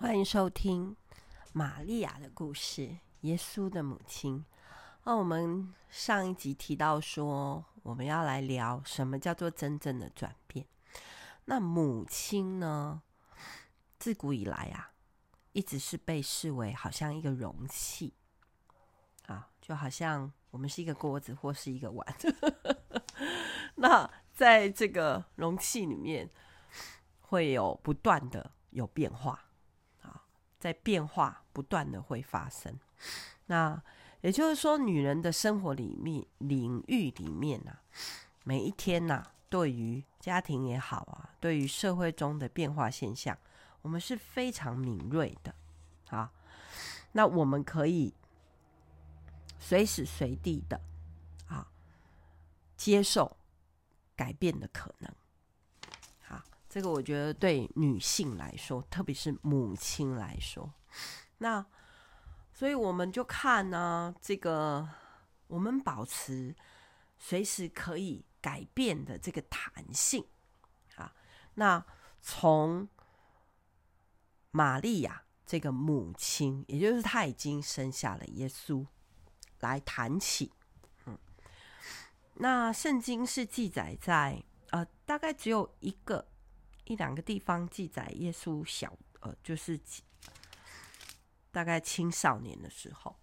欢迎收听玛利亚的故事，耶稣的母亲。那我们上一集提到说，我们要来聊什么叫做真正的转变。那母亲呢，自古以来啊，一直是被视为好像一个容器啊，就好像我们是一个锅子或是一个碗。那在这个容器里面，会有不断的有变化。在变化不断的会发生，那也就是说，女人的生活里面领域里面啊，每一天呐、啊，对于家庭也好啊，对于社会中的变化现象，我们是非常敏锐的啊。那我们可以随时随地的啊，接受改变的可能。这个我觉得对女性来说，特别是母亲来说，那所以我们就看呢，这个我们保持随时可以改变的这个弹性啊。那从玛利亚这个母亲，也就是她已经生下了耶稣来谈起，嗯，那圣经是记载在呃，大概只有一个。一两个地方记载耶稣小呃，就是大概青少年的时候，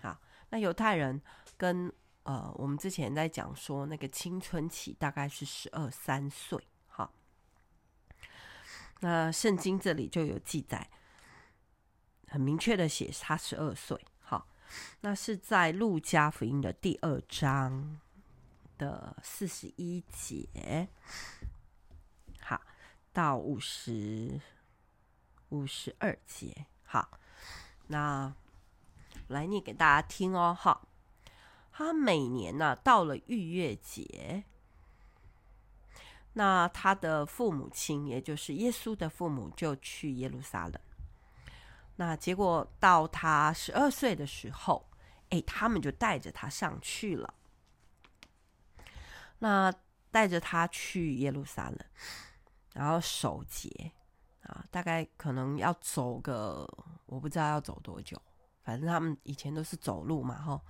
好，那犹太人跟呃，我们之前在讲说那个青春期大概是十二三岁，好，那圣经这里就有记载，很明确的写他十二岁，好，那是在路加福音的第二章的四十一节。到五十五十二节，好，那来念给大家听哦。好，他每年呢、到了逾越节，那他的父母亲，也就是耶稣的父母，就去耶路撒冷。那结果到他十二岁的时候，哎，他们就带着他上去了。那带着他去耶路撒冷。然后守节啊，大概可能要走个，我不知道要走多久，反正他们以前都是走路嘛，哈，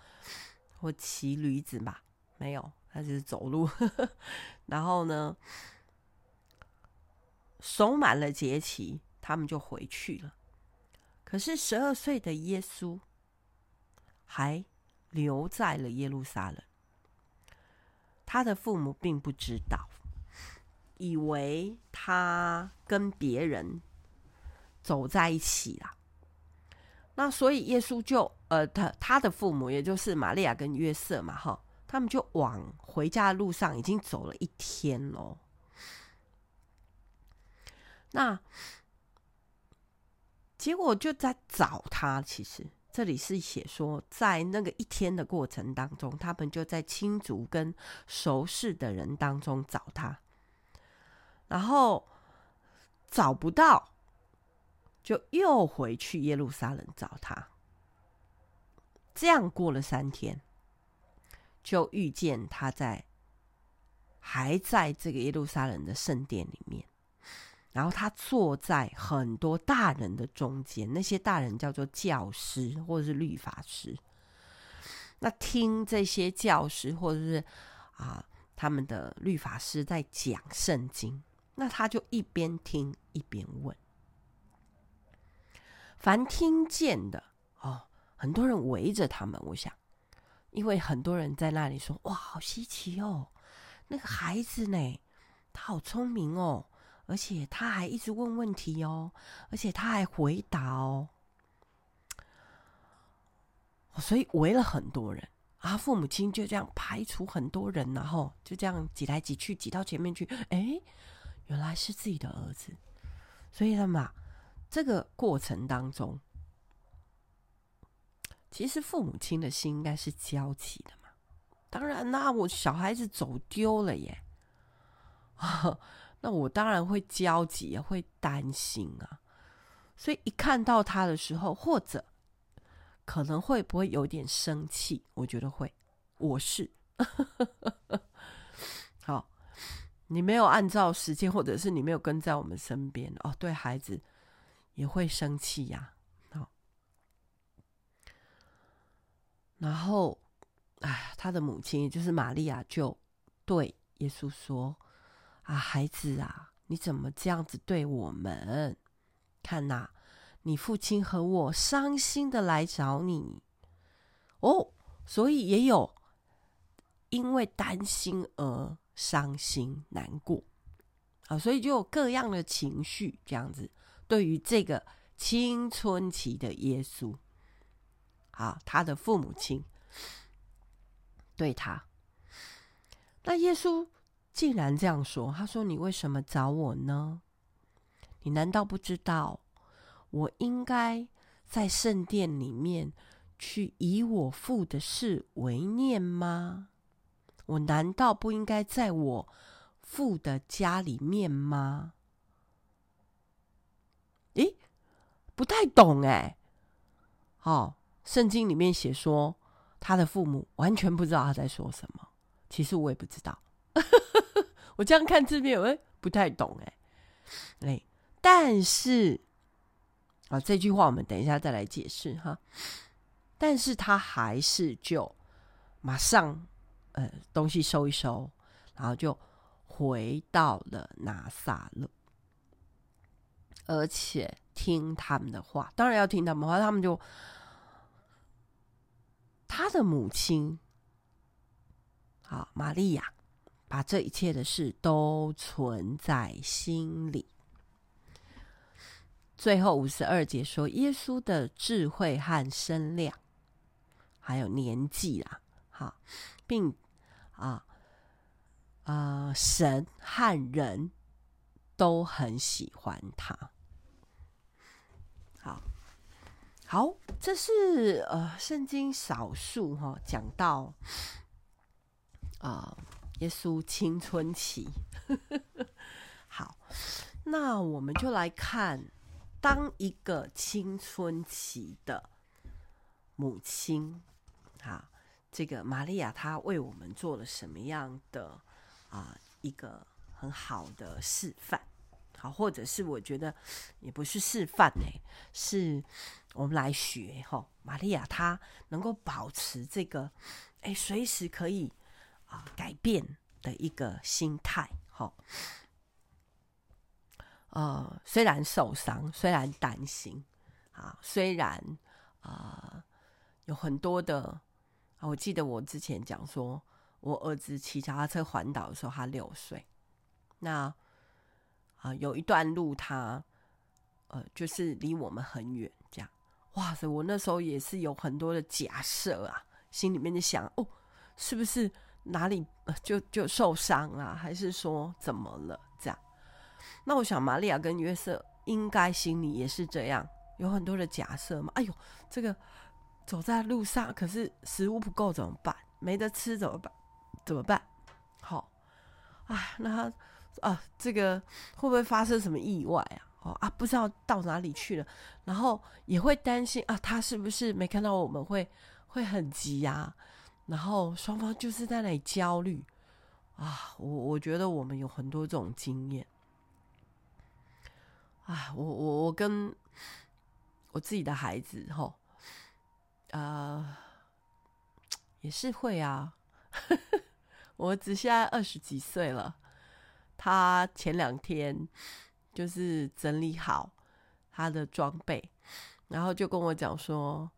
或骑驴子吧，没有，他就是走路。然后呢，守满了节期，他们就回去了。可是十二岁的耶稣还留在了耶路撒冷，他的父母并不知道。以为他跟别人走在一起了，那所以耶稣就呃，他他的父母也就是玛利亚跟约瑟嘛，哈，他们就往回家的路上已经走了一天了。那结果就在找他，其实这里是写说，在那个一天的过程当中，他们就在亲族跟熟识的人当中找他。然后找不到，就又回去耶路撒冷找他。这样过了三天，就遇见他在还在这个耶路撒冷的圣殿里面。然后他坐在很多大人的中间，那些大人叫做教师或者是律法师。那听这些教师或者是啊他们的律法师在讲圣经。那他就一边听一边问，凡听见的哦，很多人围着他们。我想，因为很多人在那里说：“哇，好稀奇哦，那个孩子呢，他好聪明哦，而且他还一直问问题哦，而且他还回答哦。”所以围了很多人啊，父母亲就这样排除很多人，然后就这样挤来挤去，挤到前面去，哎。原来是自己的儿子，所以他们啊，这个过程当中，其实父母亲的心应该是焦急的嘛。当然，那我小孩子走丢了耶，那我当然会焦急，也会担心啊。所以一看到他的时候，或者可能会不会有点生气？我觉得会，我是。你没有按照时间，或者是你没有跟在我们身边哦，对孩子也会生气呀。好，然后，哎，他的母亲也就是玛利亚就对耶稣说：“啊，孩子啊，你怎么这样子对我们？看呐，你父亲和我伤心的来找你。哦，所以也有因为担心而伤心难过。”啊，所以就有各样的情绪这样子。对于这个青春期的耶稣，啊，他的父母亲对他，那耶稣竟然这样说：“他说，你为什么找我呢？你难道不知道我应该在圣殿里面去以我父的事为念吗？我难道不应该在我？”父的家里面吗？诶，不太懂诶。哦，圣经里面写说他的父母完全不知道他在说什么。其实我也不知道，我这样看字面，诶，不太懂诶。诶，但是啊，这句话我们等一下再来解释哈。但是他还是就马上呃东西收一收，然后就。回到了拿撒勒，而且听他们的话，当然要听他们话。他们就他的母亲，好，玛利亚，把这一切的事都存在心里。最后五十二节说，耶稣的智慧和身量，还有年纪啦，好，并啊。啊、神和人都很喜欢他。好，好，这是呃，圣经少数哈讲到啊、耶稣青春期。好，那我们就来看，当一个青春期的母亲，啊，这个玛利亚她为我们做了什么样的？啊、呃，一个很好的示范，好，或者是我觉得也不是示范呢，是我们来学哈。玛利亚她能够保持这个，哎，随时可以啊、呃、改变的一个心态，哈。呃，虽然受伤，虽然担心，啊，虽然啊、呃、有很多的，我记得我之前讲说。我儿子骑脚踏车环岛的时候，他六岁。那啊、有一段路他，呃，就是离我们很远，这样。哇塞！我那时候也是有很多的假设啊，心里面就想：哦，是不是哪里就就受伤啊？还是说怎么了？这样。那我想，玛利亚跟约瑟应该心里也是这样，有很多的假设嘛。哎呦，这个走在路上，可是食物不够怎么办？没得吃怎么办？怎么办？好，啊，那他啊，这个会不会发生什么意外啊？哦啊，不知道到哪里去了，然后也会担心啊，他是不是没看到我们会会很急呀、然后双方就是在那里焦虑啊。我我觉得我们有很多这种经验啊。我我我跟我自己的孩子吼，呃，也是会啊。我儿子现在二十几岁了，他前两天就是整理好他的装备，然后就跟我讲说：“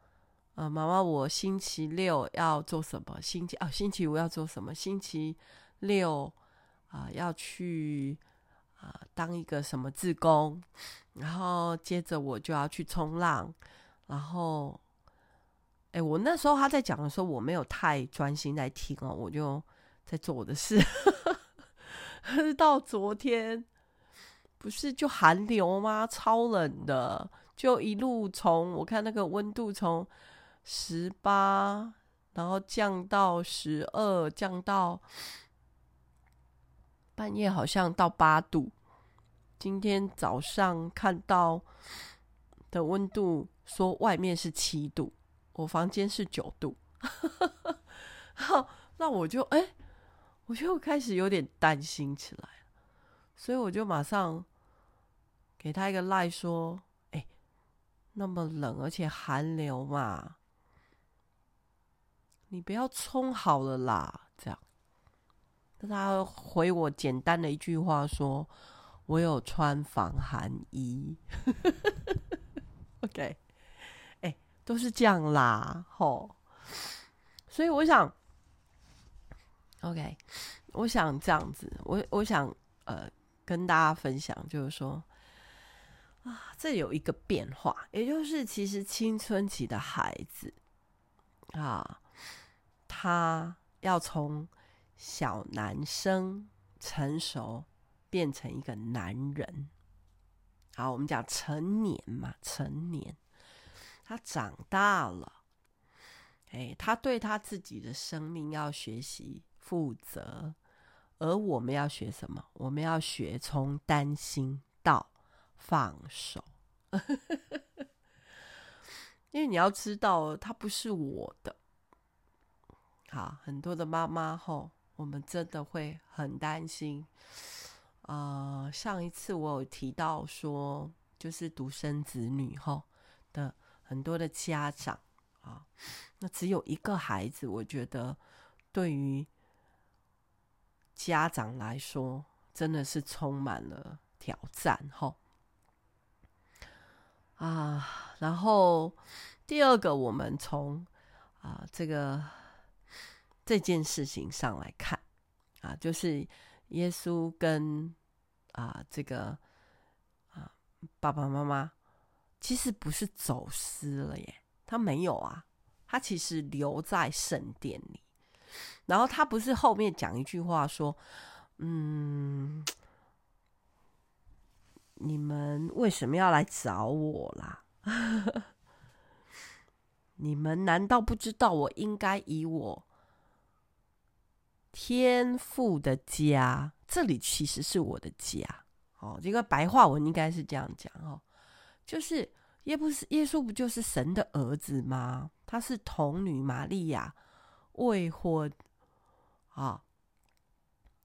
呃，妈妈，我星期六要做什么？星期哦，星期五要做什么？星期六啊，要去啊当一个什么志工，然后接着我就要去冲浪，然后，哎，我那时候他在讲的时候，我没有太专心在听哦，我就。”在做我的事，到昨天不是就寒流吗？超冷的，就一路从我看那个温度从十八，然后降到十二，降到半夜好像到八度。今天早上看到的温度说外面是七度，我房间是九度，好，那我就哎。我就开始有点担心起来，所以我就马上给他一个赖说：“哎，那么冷，而且寒流嘛，你不要冲好了啦。这样，那他回我简单的一句话说：“我有穿防寒衣。” OK，都是这样啦，吼。所以我想，OK，我想这样子，我我想呃跟大家分享，就是说啊，这有一个变化，也就是其实青春期的孩子啊，他要从小男生成熟变成一个男人，好，我们讲成年嘛，成年，他长大了。哎，他对他自己的生命要学习负责，而我们要学什么？我们要学从担心到放手，因为你要知道，他不是我的。好，很多的妈妈后，我们真的会很担心。呃，上一次我有提到说，就是独生子女后的很多的家长。啊，那只有一个孩子，我觉得对于家长来说，真的是充满了挑战哈。啊，然后第二个，我们从啊这个这件事情上来看啊，就是耶稣跟啊这个啊爸爸妈妈其实不是走失了耶。他没有啊，他其实留在圣殿里。然后他不是后面讲一句话说：“嗯，你们为什么要来找我啦？你们难道不知道我应该以我天父的家？这里其实是我的家。哦，这个白话文应该是这样讲哦，就是。”耶不是耶稣不就是神的儿子吗？他是童女玛利亚未婚啊，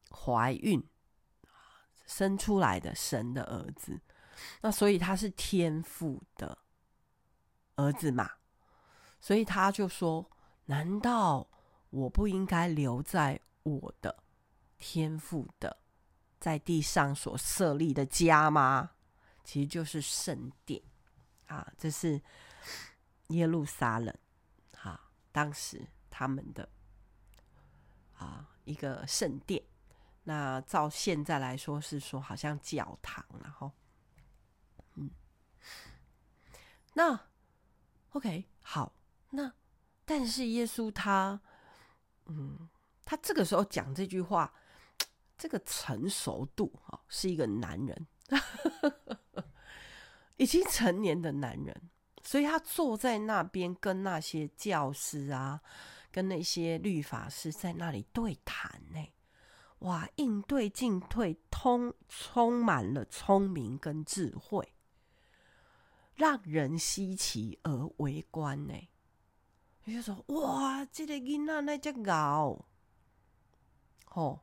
怀孕生出来的神的儿子，那所以他是天父的儿子嘛？所以他就说：难道我不应该留在我的天父的在地上所设立的家吗？其实就是圣殿。啊，这是耶路撒冷，啊，当时他们的啊一个圣殿。那照现在来说，是说好像教堂，然后，嗯，那 OK 好，那但是耶稣他，嗯，他这个时候讲这句话，这个成熟度啊，是一个男人。已经成年的男人，所以他坐在那边跟那些教师啊，跟那些律法师在那里对谈呢。哇，应对进退通充满了聪明跟智慧，让人稀奇而围观呢。你就说哇，这个囡仔那只搞，哦，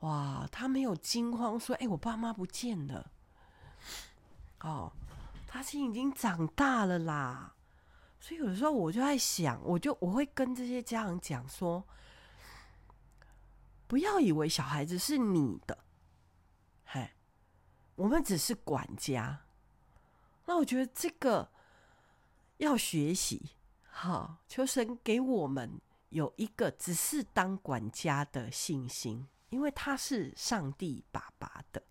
哇，他没有惊慌说，哎，我爸妈不见了。哦，他其实已经长大了啦，所以有的时候我就在想，我就我会跟这些家长讲说，不要以为小孩子是你的，嘿，我们只是管家。那我觉得这个要学习，好，求神给我们有一个只是当管家的信心，因为他是上帝爸爸的。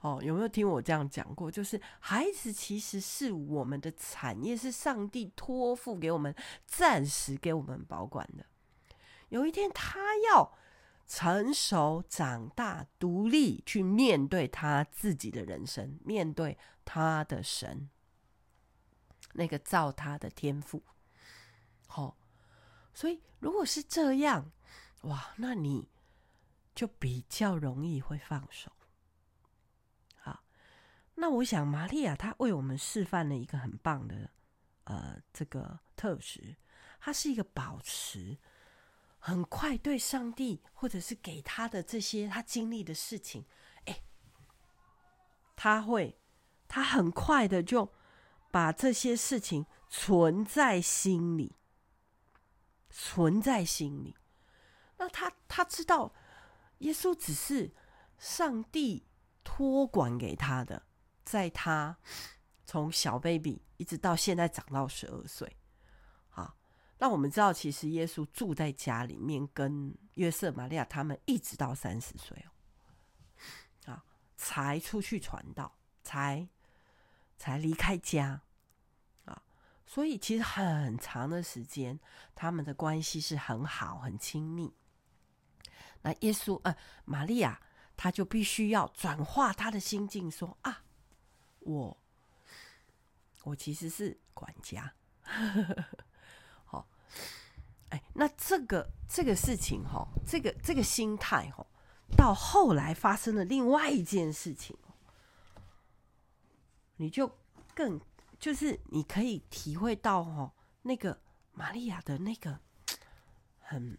哦，有没有听我这样讲过？就是孩子其实是我们的产业，是上帝托付给我们，暂时给我们保管的。有一天他要成熟、长大、独立，去面对他自己的人生，面对他的神，那个造他的天赋。好、哦，所以如果是这样，哇，那你就比较容易会放手。那我想，玛利亚她为我们示范了一个很棒的，呃，这个特质。她是一个保持很快对上帝，或者是给他的这些他经历的事情，哎，他会他很快的就把这些事情存在心里，存在心里。那他他知道，耶稣只是上帝托管给他的，在他从小 baby 一直到现在长到十二岁。那我们知道，其实耶稣住在家里面，跟约瑟、玛利亚他们一直到三十岁哦，啊，才出去传道，才才离开家啊，所以其实很长的时间，他们的关系是很好、很亲密。那耶稣呃，玛利亚，他就必须要转化他的心境，说啊，我我其实是管家。好哎，那这个这个事情哈，这个这个心态哈，到后来发生了另外一件事情，你就更就是你可以体会到哈，那个玛利亚的那个很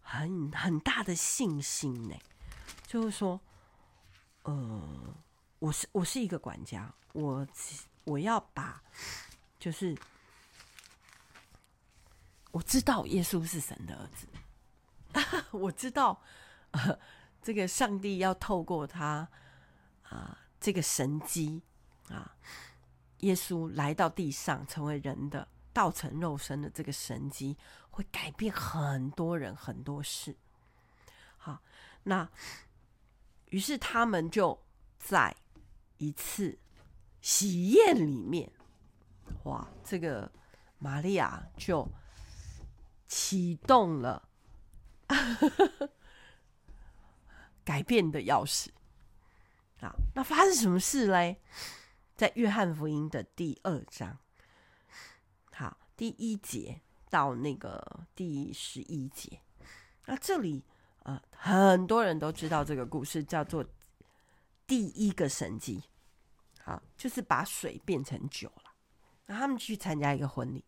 很很大的信心呢，就是说，呃，我是我是一个管家，我我要把就是。我知道耶稣是神的儿子，我知道，呃，这个上帝要透过他啊，这个神机啊，耶稣来到地上成为人的道成肉身的这个神机，会改变很多人很多事。好，那于是他们就在一次喜宴里面，哇，这个玛利亚就。启动了 改变的钥匙啊！那发生什么事嘞？在约翰福音的第二章，好，第一节到那个第十一节。那这里呃，很多人都知道这个故事，叫做第一个神迹。啊，就是把水变成酒了。那他们去参加一个婚礼。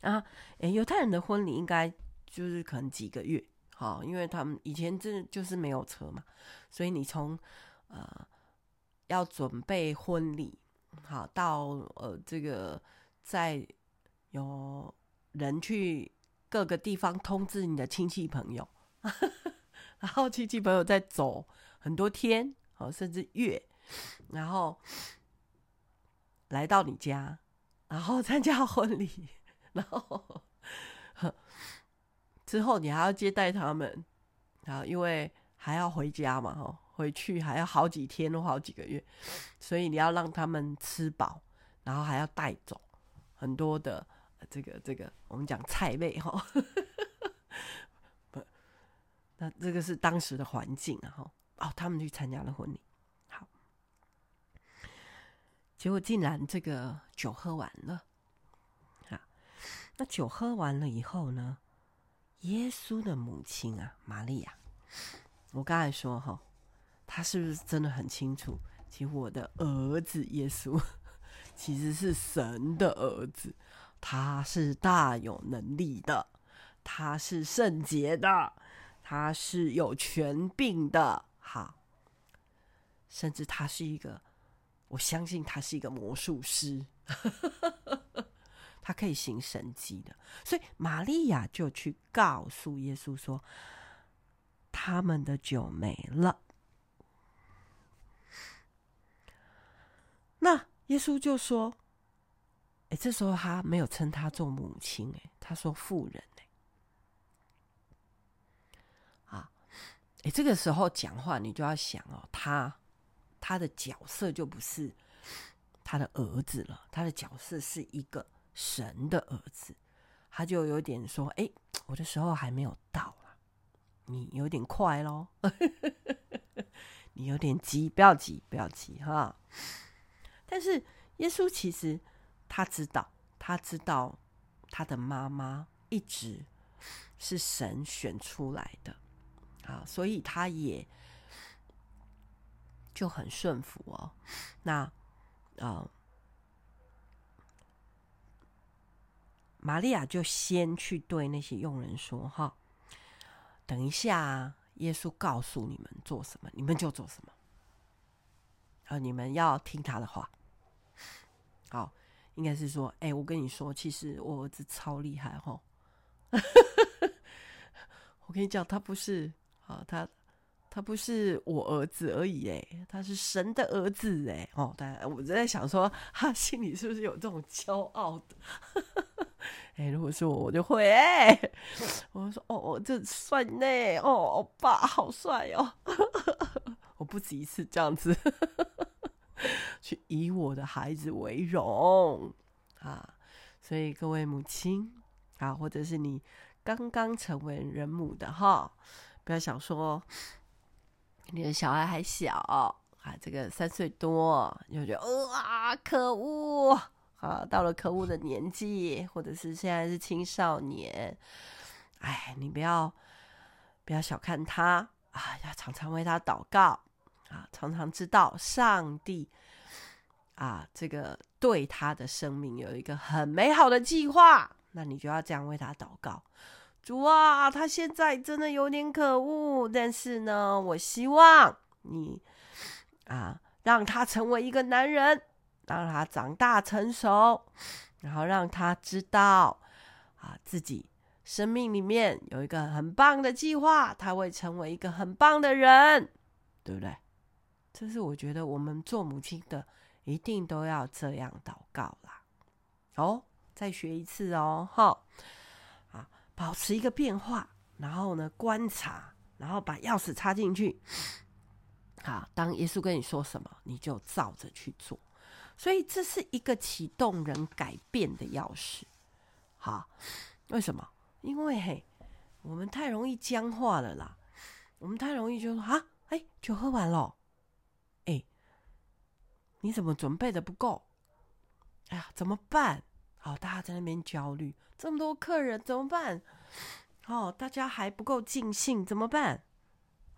啊，诶，犹太人的婚礼应该就是可能几个月，好，因为他们以前这就是没有车嘛，所以你从呃要准备婚礼，好到呃这个在有人去各个地方通知你的亲戚朋友，然后亲戚朋友再走很多天，好甚至月，然后来到你家，然后参加婚礼。然后之后你还要接待他们，然后因为还要回家嘛，哈，回去还要好几天或好几个月，所以你要让他们吃饱，然后还要带走很多的这个这个我们讲菜类哈，不，那这个是当时的环境，然后哦，他们去参加了婚礼，结果竟然这个酒喝完了。那酒喝完了以后呢？耶稣的母亲啊，玛利亚，我刚才说哈，他是不是真的很清楚？其实我的儿子耶稣 其实是神的儿子，他是大有能力的，他是圣洁的，他是有权柄的，好，甚至他是一个，我相信他是一个魔术师。他可以行神迹的，所以玛利亚就去告诉耶稣说：“他们的酒没了。”那耶稣就说：“哎，这时候他没有称他做母亲，哎，他说妇人，哎，啊，哎，这个时候讲话你就要想哦，他他的角色就不是他的儿子了，他的角色是一个。”神的儿子，他就有点说：“哎，我的时候还没有到啊，你有点快咯，你有点急，不要急，不要急哈。”但是耶稣其实他知道，他知道他的妈妈一直是神选出来的啊，所以他也就很顺服哦。那啊。呃玛利亚就先去对那些佣人说：“哈，等一下，耶稣告诉你们做什么，你们就做什么。啊，你们要听他的话。好，应该是说，哎，我跟你说，其实我儿子超厉害哈。我跟你讲，他不是啊，他。他不是我儿子而已，哎，他是神的儿子，哎，哦，当然，我在想说，他心里是不是有这种骄傲的？哎，如果是我，我就会，哎，我说，哦，这帅呢，哦，欧巴好帅哦，我不止一次这样子 去以我的孩子为荣啊，所以各位母亲啊，或者是你刚刚成为人母的哈，不要想说。你的小孩还小啊，这个三岁多，你就觉得啊，可恶啊！到了可恶的年纪，或者是现在是青少年，哎，你不要不要小看他啊，要常常为他祷告啊，常常知道上帝啊，这个对他的生命有一个很美好的计划，那你就要这样为他祷告。主啊，他现在真的有点可恶，但是呢，我希望你啊，让他成为一个男人，让他长大成熟，然后让他知道啊，自己生命里面有一个很棒的计划，他会成为一个很棒的人，对不对？这是我觉得我们做母亲的一定都要这样祷告啦。哦，再学一次哦，哈。保持一个变化，然后呢，观察，然后把钥匙插进去。好，当耶稣跟你说什么，你就照着去做。所以这是一个启动人改变的钥匙。好，为什么？因为嘿，我们太容易僵化了啦。我们太容易就说啊，哎，酒喝完了，哎，你怎么准备的不够？哎呀，怎么办？好，大家在那边焦虑。这么多客人怎么办？哦，大家还不够尽兴怎么办？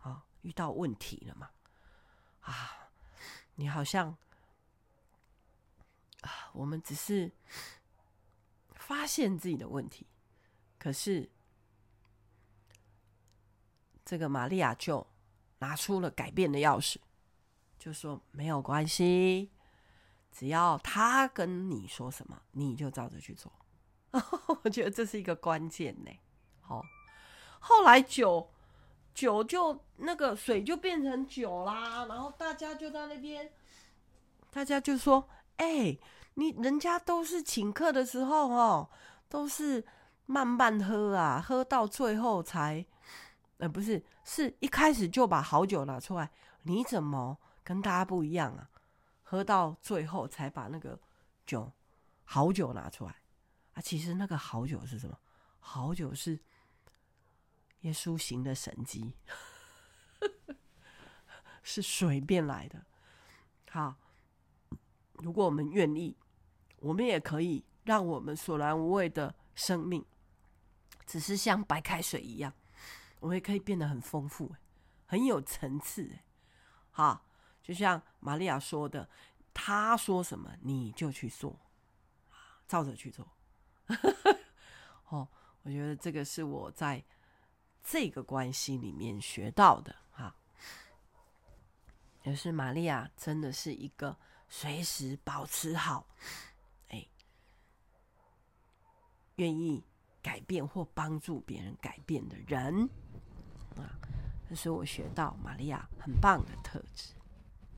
啊、哦，遇到问题了嘛？啊，你好像啊，我们只是发现自己的问题，可是这个玛利亚就拿出了改变的钥匙，就说没有关系，只要他跟你说什么，你就照着去做。我觉得这是一个关键呢。好，后来酒酒就那个水就变成酒啦，然后大家就在那边，大家就说：“哎，你人家都是请客的时候哦，都是慢慢喝啊，喝到最后才……呃，不是，是一开始就把好酒拿出来，你怎么跟大家不一样啊？喝到最后才把那个酒好酒拿出来。”啊，其实那个好酒是什么？好酒是耶稣行的神迹，是水变来的。好，如果我们愿意，我们也可以让我们索然无味的生命，只是像白开水一样，我们也可以变得很丰富，很有层次。好，就像玛利亚说的，他说什么你就去做，照着去做。哦，我觉得这个是我在这个关系里面学到的哈，也是玛利亚真的是一个随时保持好，哎，愿意改变或帮助别人改变的人啊，这是我学到玛利亚很棒的特质。